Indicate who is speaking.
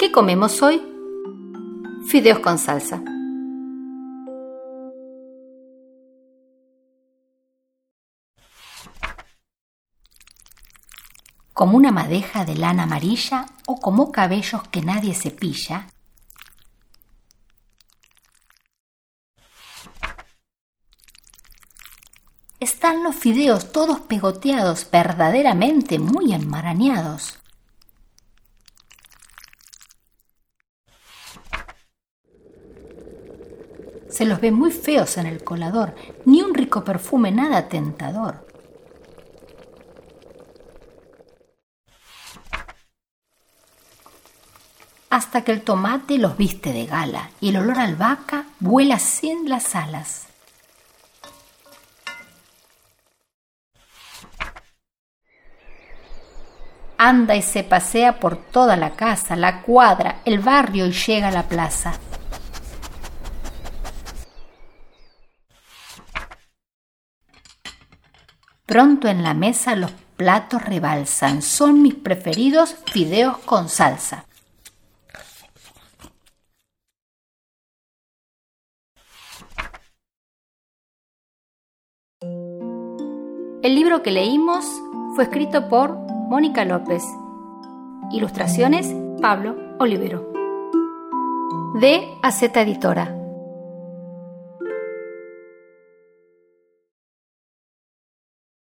Speaker 1: ¿Qué comemos hoy? Fideos con salsa. Como una madeja de lana amarilla o como cabellos que nadie cepilla, están los fideos todos pegoteados, verdaderamente muy enmarañados. Se los ve muy feos en el colador, ni un rico perfume nada tentador. Hasta que el tomate los viste de gala y el olor a albahaca vuela sin las alas. anda y se pasea por toda la casa, la cuadra, el barrio y llega a la plaza. Pronto en la mesa los platos rebalsan, son mis preferidos fideos con salsa. El libro que leímos fue escrito por Mónica López. Ilustraciones Pablo Olivero. De Aceta Editora.